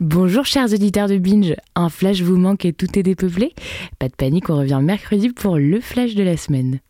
Bonjour chers auditeurs de Binge, un flash vous manque et tout est dépeuplé? Pas de panique, on revient mercredi pour le flash de la semaine.